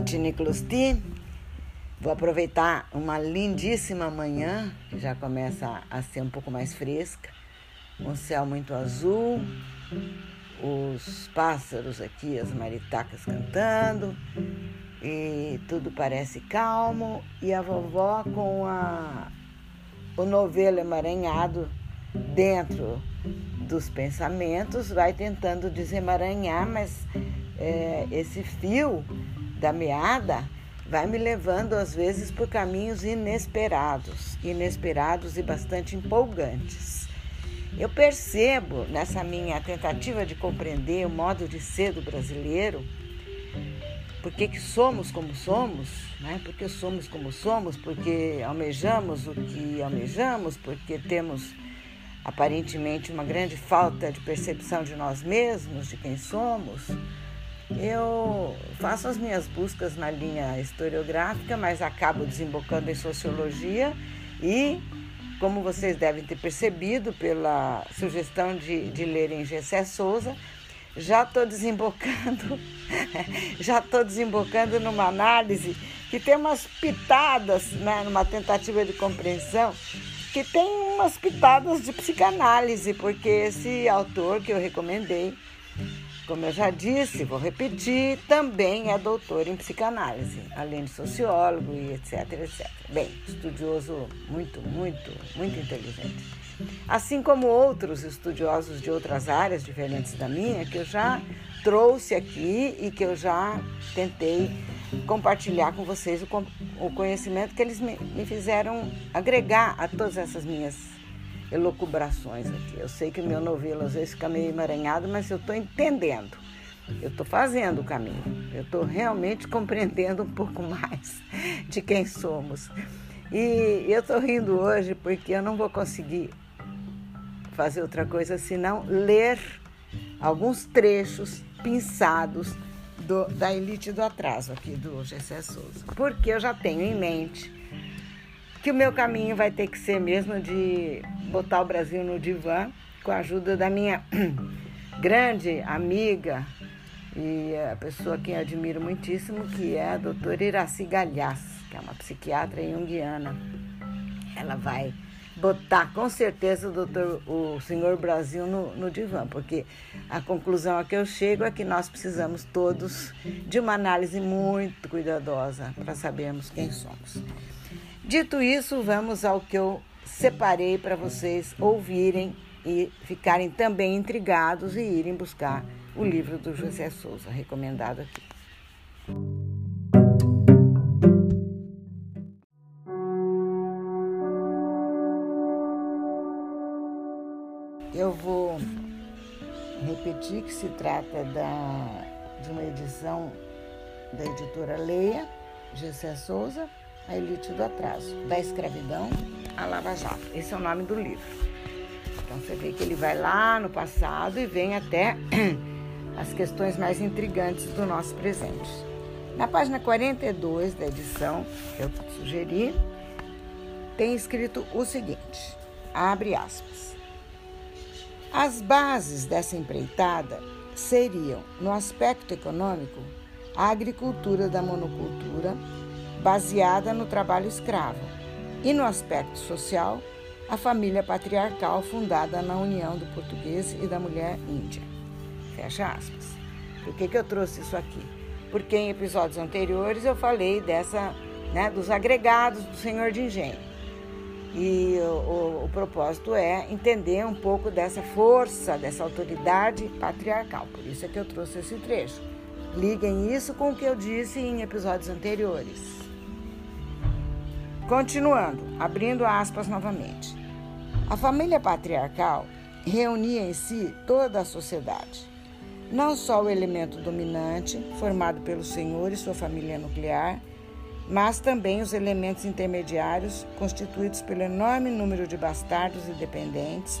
Nicolas T. Vou aproveitar uma lindíssima manhã, que já começa a ser um pouco mais fresca, um céu muito azul, os pássaros aqui, as maritacas cantando, e tudo parece calmo, e a vovó com a, o novelo emaranhado dentro dos pensamentos vai tentando desemaranhar, mas é, esse fio da meada vai me levando às vezes por caminhos inesperados, inesperados e bastante empolgantes. Eu percebo nessa minha tentativa de compreender o modo de ser do brasileiro, porque que somos como somos, né? porque somos como somos, porque almejamos o que almejamos, porque temos aparentemente uma grande falta de percepção de nós mesmos, de quem somos. Eu faço as minhas buscas na linha historiográfica, mas acabo desembocando em sociologia e, como vocês devem ter percebido pela sugestão de, de lerem Gessé Souza, já estou desembocando, já estou desembocando numa análise que tem umas pitadas, né, numa tentativa de compreensão, que tem umas pitadas de psicanálise, porque esse autor que eu recomendei como eu já disse, vou repetir, também é doutor em psicanálise, além de sociólogo e etc, etc. Bem, estudioso muito, muito, muito inteligente. Assim como outros estudiosos de outras áreas diferentes da minha, que eu já trouxe aqui e que eu já tentei compartilhar com vocês o, conhecimento que eles me, fizeram agregar a todas essas minhas elucubrações aqui. Eu sei que meu novelo às vezes fica meio emaranhado, mas eu estou entendendo. Eu estou fazendo o caminho. Eu estou realmente compreendendo um pouco mais de quem somos. E eu estou rindo hoje porque eu não vou conseguir fazer outra coisa senão ler alguns trechos pinçados do, da Elite do Atraso aqui do Gessé Souza. Porque eu já tenho em mente que o meu caminho vai ter que ser mesmo de botar o Brasil no divã com a ajuda da minha grande amiga e a pessoa que eu admiro muitíssimo, que é a doutora Iraci Galhaz, que é uma psiquiatra junguiana. Ela vai botar com certeza o, doutor, o senhor Brasil no, no divã, porque a conclusão a que eu chego é que nós precisamos todos de uma análise muito cuidadosa para sabermos quem somos. Dito isso, vamos ao que eu separei para vocês ouvirem e ficarem também intrigados e irem buscar o livro do José Souza, recomendado aqui. Eu vou repetir que se trata da, de uma edição da editora Leia, Gessé Souza, a elite do atraso, da escravidão à Lava Jato. Esse é o nome do livro. Então você vê que ele vai lá no passado e vem até as questões mais intrigantes do nosso presente. Na página 42 da edição que eu sugeri, tem escrito o seguinte: abre aspas. As bases dessa empreitada seriam, no aspecto econômico, a agricultura da monocultura baseada no trabalho escravo, e no aspecto social, a família patriarcal fundada na união do português e da mulher índia. Fecha aspas. Por que, que eu trouxe isso aqui? Porque em episódios anteriores eu falei dessa, né, dos agregados do senhor de engenho. E o, o, o, propósito é entender um pouco dessa força, dessa autoridade patriarcal. Por isso é que eu trouxe esse trecho. Liguem isso com o que eu disse em episódios anteriores. Continuando, abrindo aspas novamente. A família patriarcal reunia em si toda a sociedade, não só o elemento dominante, formado pelo senhor e sua família nuclear, mas também os elementos intermediários, constituídos pelo enorme número de bastardos e dependentes,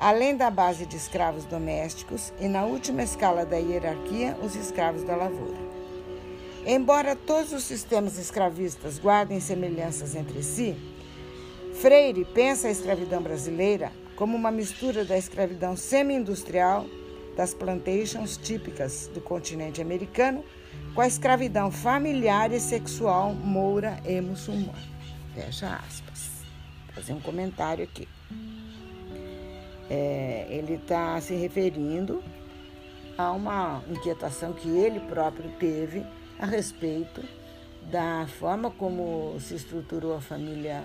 além da base de escravos domésticos e, na última escala da hierarquia, os escravos da lavoura. Embora todos os sistemas escravistas guardem semelhanças entre si, Freire pensa a escravidão brasileira como uma mistura da escravidão semi-industrial das plantations típicas do continente americano com a escravidão familiar e sexual moura e muçulmana. Fecha aspas. Vou fazer um comentário aqui. É, ele está se referindo a uma inquietação que ele próprio teve a respeito da forma como se estruturou a família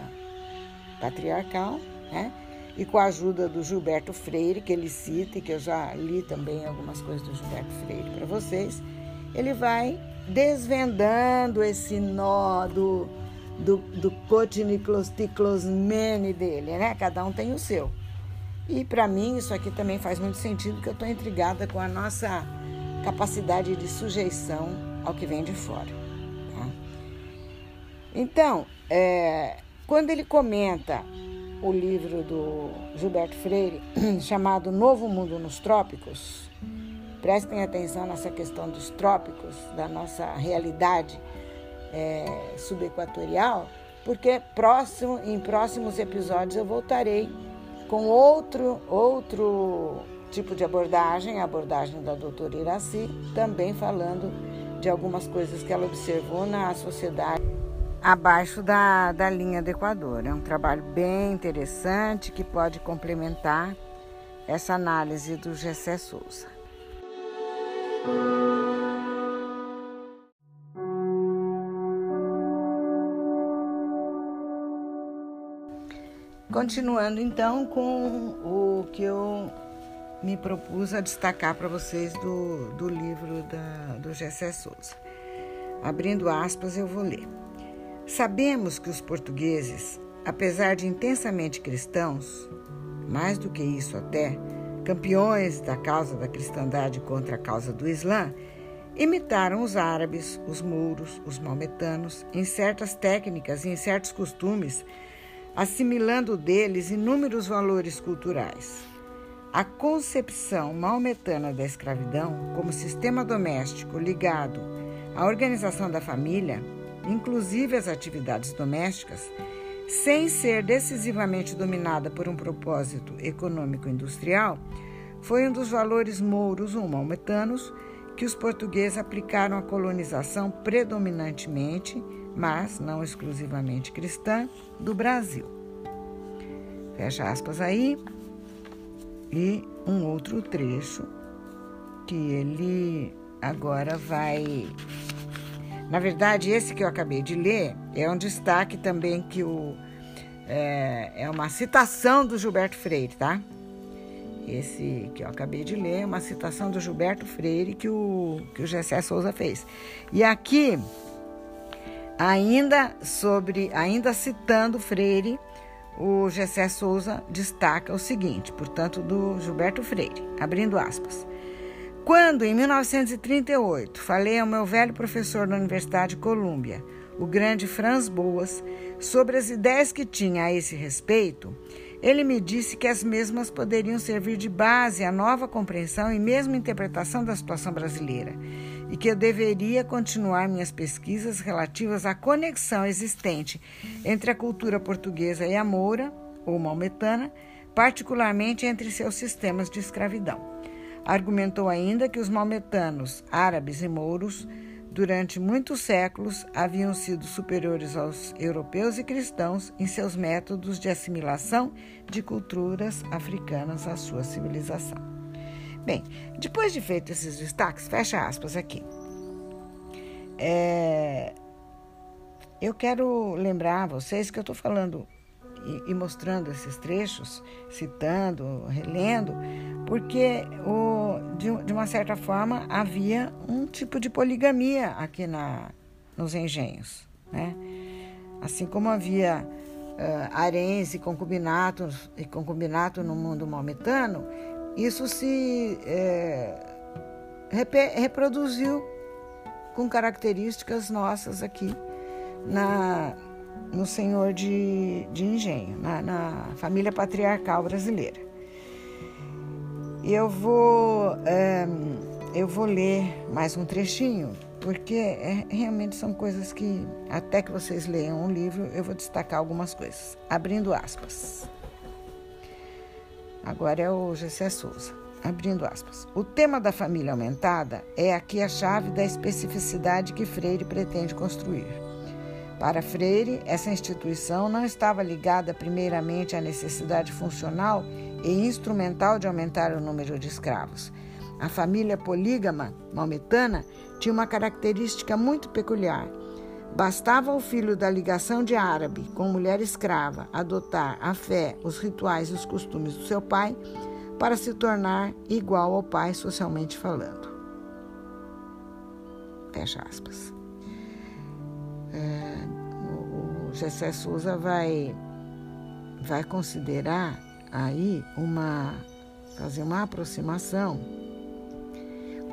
patriarcal, né? E com a ajuda do Gilberto Freire, que ele cita, e que eu já li também algumas coisas do Gilberto Freire para vocês, ele vai desvendando esse nó do, do, do cotiniclosticlosmene dele, né? Cada um tem o seu. E para mim isso aqui também faz muito sentido, porque eu estou intrigada com a nossa capacidade de sujeição ao que vem de fora. Tá? Então, é, quando ele comenta o livro do Gilberto Freire, chamado Novo Mundo nos Trópicos, prestem atenção nessa questão dos trópicos, da nossa realidade é, subequatorial, porque próximo, em próximos episódios eu voltarei com outro, outro tipo de abordagem, a abordagem da doutora Iraci, também falando de algumas coisas que ela observou na sociedade abaixo da, da linha do Equador. É um trabalho bem interessante que pode complementar essa análise do Gessé Souza. Continuando então com o que eu me propus a destacar para vocês do, do livro da, do Gessé Souza. Abrindo aspas, eu vou ler. Sabemos que os portugueses, apesar de intensamente cristãos, mais do que isso até, campeões da causa da cristandade contra a causa do Islã, imitaram os árabes, os mouros, os maometanos em certas técnicas e em certos costumes assimilando deles inúmeros valores culturais. A concepção maometana da escravidão como sistema doméstico ligado à organização da família, inclusive as atividades domésticas, sem ser decisivamente dominada por um propósito econômico-industrial, foi um dos valores mouros ou maometanos que os portugueses aplicaram à colonização predominantemente mas não exclusivamente cristã, do Brasil. Fecha aspas aí. E um outro trecho que ele agora vai. Na verdade, esse que eu acabei de ler é um destaque também que o. É, é uma citação do Gilberto Freire, tá? Esse que eu acabei de ler é uma citação do Gilberto Freire que o, que o Gessé Souza fez. E aqui Ainda sobre, ainda citando Freire, o Gessé Souza destaca o seguinte, portanto, do Gilberto Freire, abrindo aspas. Quando, em 1938, falei ao meu velho professor da Universidade de Colômbia, o grande Franz Boas, sobre as ideias que tinha a esse respeito, ele me disse que as mesmas poderiam servir de base à nova compreensão e mesmo interpretação da situação brasileira e que eu deveria continuar minhas pesquisas relativas à conexão existente entre a cultura portuguesa e a moura, ou maometana, particularmente entre seus sistemas de escravidão. Argumentou ainda que os maometanos, árabes e mouros, durante muitos séculos, haviam sido superiores aos europeus e cristãos em seus métodos de assimilação de culturas africanas à sua civilização. Bem, depois de feito esses destaques, fecha aspas aqui. É, eu quero lembrar a vocês que eu estou falando e, e, mostrando esses trechos, citando, relendo, porque o, de, de, uma certa forma havia um tipo de poligamia aqui na, nos engenhos. Né? Assim como havia uh, haréns e concubinatos e concubinato no mundo maometano, isso se é, reproduziu com características nossas aqui na, no Senhor de, de Engenho, na, na família patriarcal brasileira. Eu vou, é, eu vou ler mais um trechinho, porque é, realmente são coisas que, até que vocês leiam um livro, eu vou destacar algumas coisas. Abrindo aspas. Agora é o Gessé Souza. abrindo aspas. O tema da família aumentada é aqui a chave da especificidade que Freire pretende construir. Para Freire, essa instituição não estava ligada primeiramente à necessidade funcional e instrumental de aumentar o número de escravos. A família polígama maometana tinha uma característica muito peculiar. Bastava o filho da ligação de árabe com mulher escrava adotar a fé, os rituais e os costumes do seu pai para se tornar igual ao pai socialmente falando. Fecha aspas. É, o Gessé Souza vai, vai considerar aí uma fazer uma aproximação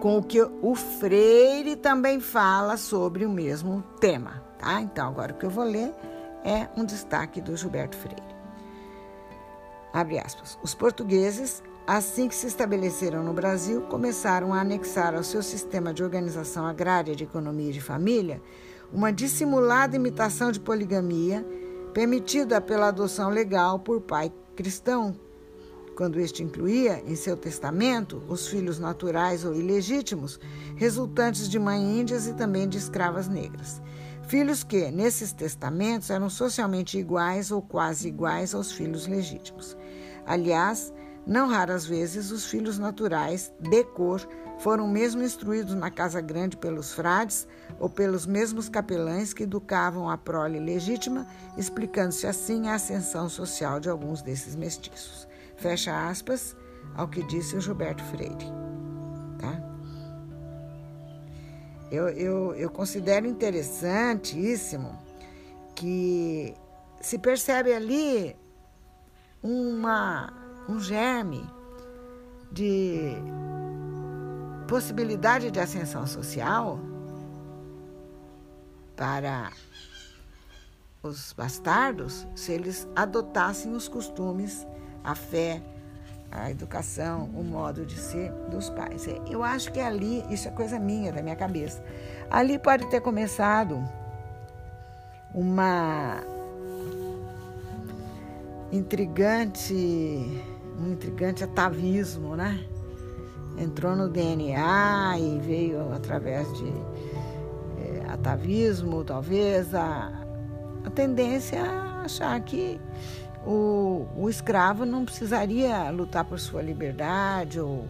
com o que o Freire também fala sobre o mesmo tema, tá? Então agora o que eu vou ler é um destaque do Gilberto Freire. Abre aspas. Os portugueses Assim que se estabeleceram no Brasil, começaram a anexar ao seu sistema de organização agrária de economia e de família uma dissimulada imitação de poligamia, permitida pela adoção legal por pai cristão, quando este incluía em seu testamento os filhos naturais ou ilegítimos, resultantes de mães índias e também de escravas negras. Filhos que, nesses testamentos, eram socialmente iguais ou quase iguais aos filhos legítimos. Aliás, não raras vezes, os filhos naturais, de cor, foram mesmo instruídos na casa grande pelos frades ou pelos mesmos capelães que educavam a prole legítima, explicando-se assim a ascensão social de alguns desses mestiços. Fecha aspas ao que disse o Gilberto Freire. Tá? Eu, eu, eu considero interessantíssimo que se percebe ali uma um germe de possibilidade de ascensão social para os bastardos se eles adotassem os costumes, a fé, a educação, o modo de ser dos pais. É, eu acho que ali, isso é coisa minha, da minha cabeça. Ali pode ter começado uma intrigante um intrigante atavismo, né? Entrou no DNA e veio através de é, atavismo, talvez, a, a tendência a achar que o, o escravo não precisaria lutar por sua liberdade ou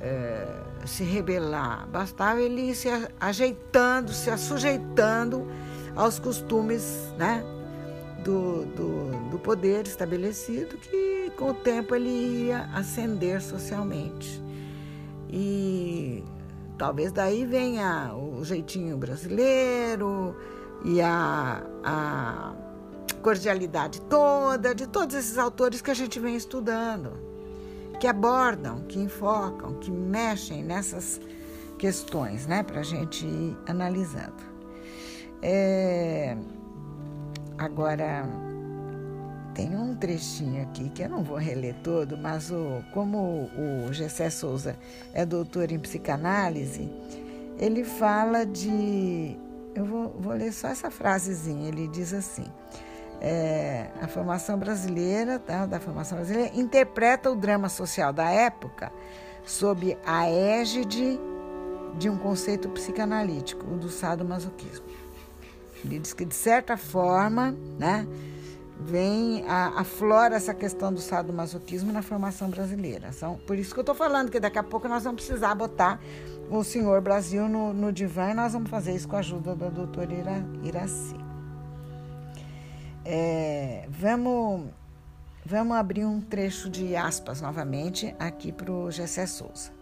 é, se rebelar, bastava ele ir se ajeitando, se sujeitando aos costumes né, do, do, do poder estabelecido que com o tempo ele ia ascender socialmente. E talvez daí venha o jeitinho brasileiro e a, a cordialidade toda de todos esses autores que a gente vem estudando, que abordam, que enfocam, que mexem nessas questões, né, para a gente ir analisando. É, agora tem um trechinho aqui que eu não vou reler todo, mas o, como o Gessé Souza é doutor em psicanálise, ele fala de. Eu vou, vou ler só essa frasezinha. Ele diz assim: é, a formação brasileira, tá, da formação brasileira, interpreta o drama social da época sob a égide de um conceito psicanalítico, o do sadomasoquismo. Ele diz que, de certa forma, né, vem a, aflora essa questão do sadomasoquismo na formação brasileira. São, por isso que eu estou falando que daqui a pouco nós vamos precisar botar o senhor Brasil no, no divã e nós vamos fazer isso com a ajuda da doutora Ira, Iraci. É, vamos, vamos abrir um trecho de aspas novamente aqui para o Gessé Souza.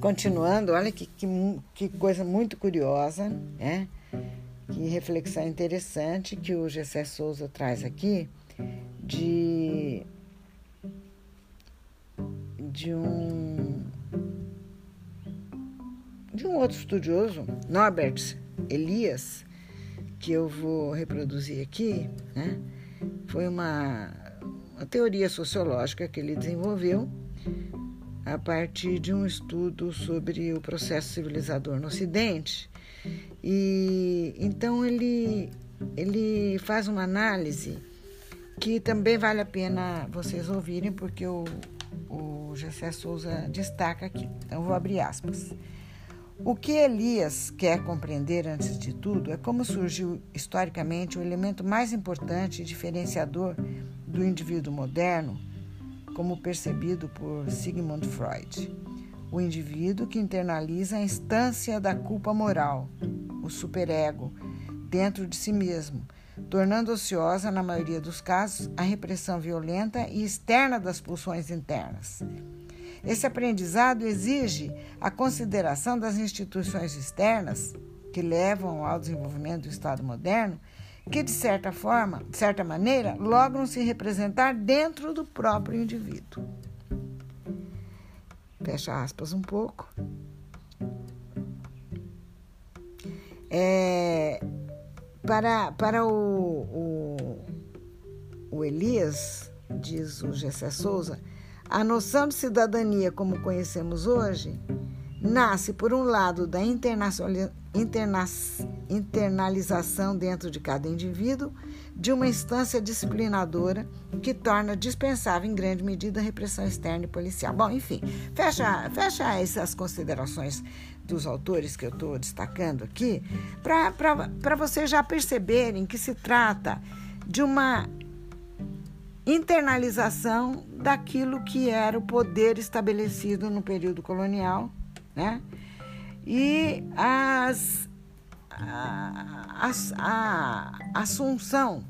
Continuando, olha que, que, que coisa muito curiosa, né? Que reflexão interessante que o Gessé Souza traz aqui de, de um de um outro estudioso, Norbert Elias, que eu vou reproduzir aqui, né? Foi uma, uma teoria sociológica que ele desenvolveu a partir de um estudo sobre o processo civilizador no Ocidente. E então ele, ele faz uma análise que também vale a pena vocês ouvirem, porque o, o Gessé Souza destaca aqui. Então, vou abrir aspas. O que Elias quer compreender antes de tudo é como surgiu historicamente o elemento mais importante e diferenciador do indivíduo moderno, como percebido por Sigmund Freud. O indivíduo que internaliza a instância da culpa moral, o superego, dentro de si mesmo, tornando ociosa, na maioria dos casos, a repressão violenta e externa das pulsões internas. Esse aprendizado exige a consideração das instituições externas que levam ao desenvolvimento do Estado moderno, que de certa forma, de certa maneira, logram se representar dentro do próprio indivíduo. Fecha aspas um pouco. É, para, para o, o, o Elias, diz o Gessé Souza, a noção de cidadania como conhecemos hoje nasce, por um lado, da internalização dentro de cada indivíduo de uma instância disciplinadora que torna dispensável, em grande medida, a repressão externa e policial. Bom, enfim, fecha, fecha essas considerações dos autores que eu estou destacando aqui, para vocês já perceberem que se trata de uma internalização daquilo que era o poder estabelecido no período colonial, né? E as, a, a, a assunção,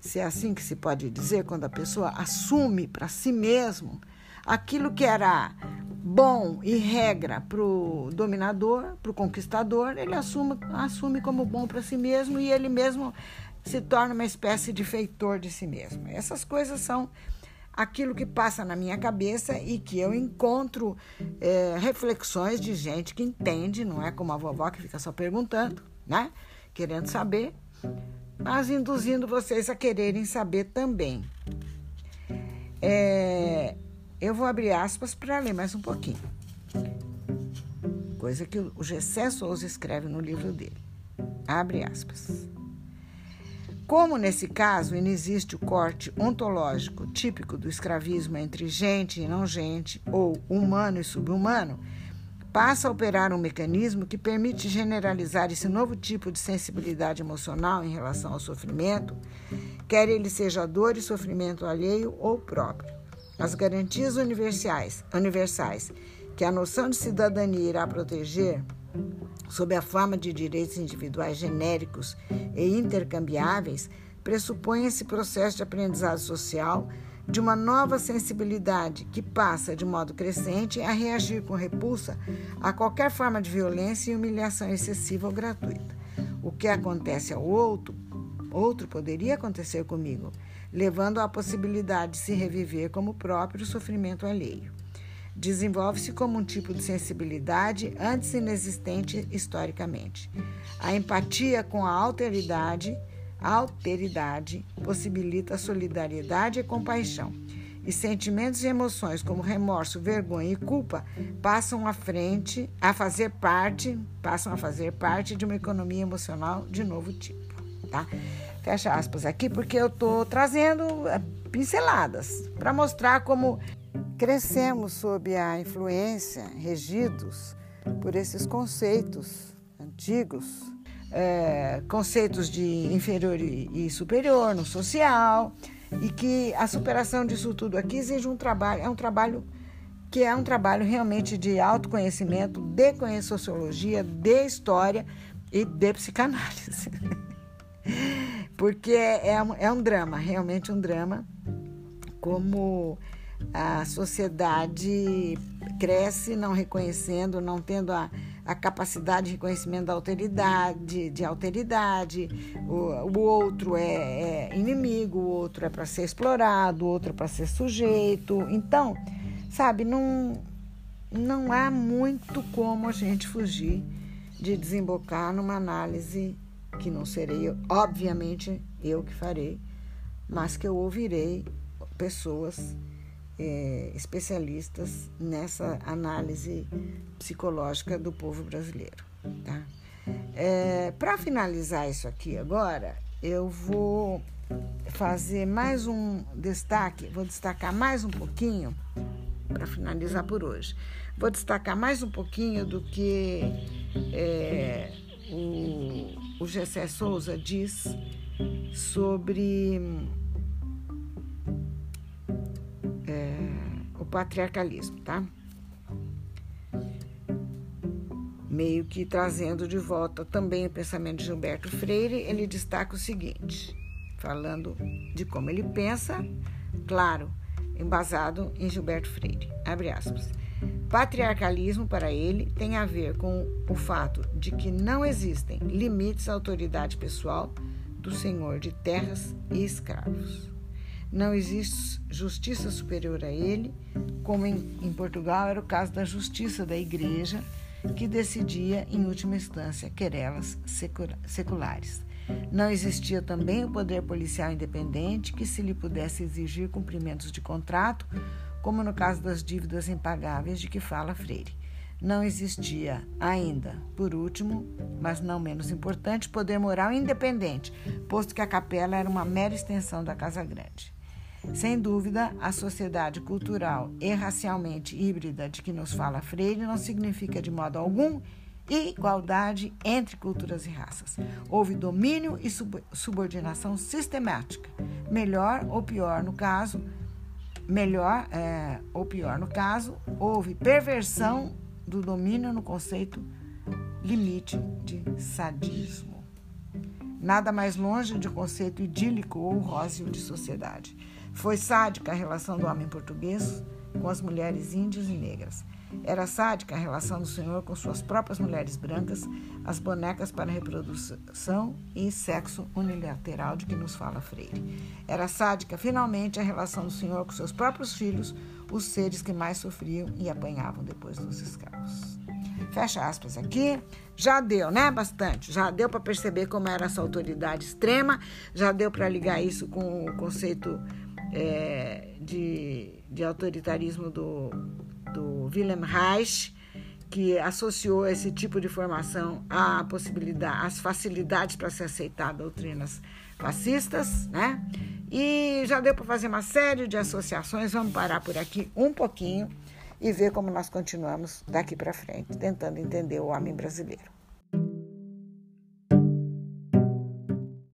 se é assim que se pode dizer, quando a pessoa assume para si mesmo aquilo que era bom e regra para o dominador, para o conquistador, ele assume, assume como bom para si mesmo e ele mesmo se torna uma espécie de feitor de si mesmo. Essas coisas são aquilo que passa na minha cabeça e que eu encontro é, reflexões de gente que entende, não é como a vovó que fica só perguntando, né? Querendo saber, mas induzindo vocês a quererem saber também. É, eu vou abrir aspas para ler mais um pouquinho. Coisa que o Gessé Souza escreve no livro dele. Abre aspas. Como nesse caso não existe o corte ontológico típico do escravismo entre gente e não gente, ou humano e subhumano, passa a operar um mecanismo que permite generalizar esse novo tipo de sensibilidade emocional em relação ao sofrimento, quer ele seja dor e sofrimento alheio ou próprio. As garantias universais, universais que a noção de cidadania irá proteger sob a forma de direitos individuais genéricos e intercambiáveis, pressupõe esse processo de aprendizado social de uma nova sensibilidade que passa de modo crescente a reagir com repulsa a qualquer forma de violência e humilhação excessiva ou gratuita. O que acontece ao outro, outro poderia acontecer comigo, levando à possibilidade de se reviver como próprio sofrimento alheio desenvolve-se como um tipo de sensibilidade antes inexistente historicamente. A empatia com a alteridade, alteridade possibilita solidariedade e compaixão. E sentimentos e emoções como remorso, vergonha e culpa passam à frente, a fazer parte, passam a fazer parte de uma economia emocional de novo tipo, tá? Fecha aspas aqui porque eu estou trazendo eh, pinceladas para mostrar como Crescemos sob a influência, regidos por esses conceitos antigos, é, conceitos de inferior e superior no social, e que a superação disso tudo aqui exige um trabalho, é um trabalho que é um trabalho realmente de autoconhecimento, de sociologia, de história e de psicanálise. Porque é, é, é um drama, realmente um drama, como a sociedade cresce não reconhecendo, não tendo a, a capacidade de reconhecimento da alteridade, de alteridade. O, o outro é, é, inimigo, o outro é para ser explorado, o outro é para ser sujeito. Então, sabe, não, não há muito como a gente fugir de desembocar numa análise que não serei, obviamente, eu que farei, mas que eu ouvirei pessoas é, especialistas nessa análise psicológica do povo brasileiro. Tá? É, Para finalizar isso aqui agora, eu vou fazer mais um destaque, vou destacar mais um pouquinho para finalizar por hoje. Vou destacar mais um pouquinho do que é, o, o Gessé Souza diz sobre é, o patriarcalismo, tá? Meio que trazendo de volta também o pensamento de Gilberto Freire, ele destaca o seguinte, falando de como ele pensa, claro, embasado em Gilberto Freire. Abre aspas. Patriarcalismo, para ele, tem a ver com o fato de que não existem limites à autoridade pessoal do senhor de terras e escravos. Não existe justiça superior a ele, como em, em Portugal era o caso da justiça da igreja, que decidia, em última instância, querelas seculares. Não existia também o poder policial independente que se lhe pudesse exigir cumprimentos de contrato, como no caso das dívidas impagáveis de que fala Freire. Não existia ainda, por último, mas não menos importante, poder moral independente, posto que a capela era uma mera extensão da Casa Grande. Sem dúvida, a sociedade cultural e racialmente híbrida de que nos fala Freire não significa de modo algum igualdade entre culturas e raças. Houve domínio e subordinação sistemática. Melhor ou pior no caso, melhor é, ou pior no caso, houve perversão do domínio no conceito limite de sadismo. Nada mais longe de conceito idílico ou róseo de sociedade. Foi sádica a relação do homem português com as mulheres índias e negras. Era sádica a relação do senhor com suas próprias mulheres brancas, as bonecas para reprodução e sexo unilateral de que nos fala Freire. Era sádica, finalmente, a relação do senhor com seus próprios filhos, os seres que mais sofriam e apanhavam depois dos escravos. Fecha aspas aqui. Já deu, né? Bastante. Já deu para perceber como era essa autoridade extrema, já deu para ligar isso com o conceito é, de, de autoritarismo do Wilhelm Reich, que associou esse tipo de formação à possibilidade, às facilidades para se aceitar doutrinas fascistas, né? E já deu para fazer uma série de associações. Vamos parar por aqui um pouquinho e ver como nós continuamos daqui para frente, tentando entender o homem brasileiro.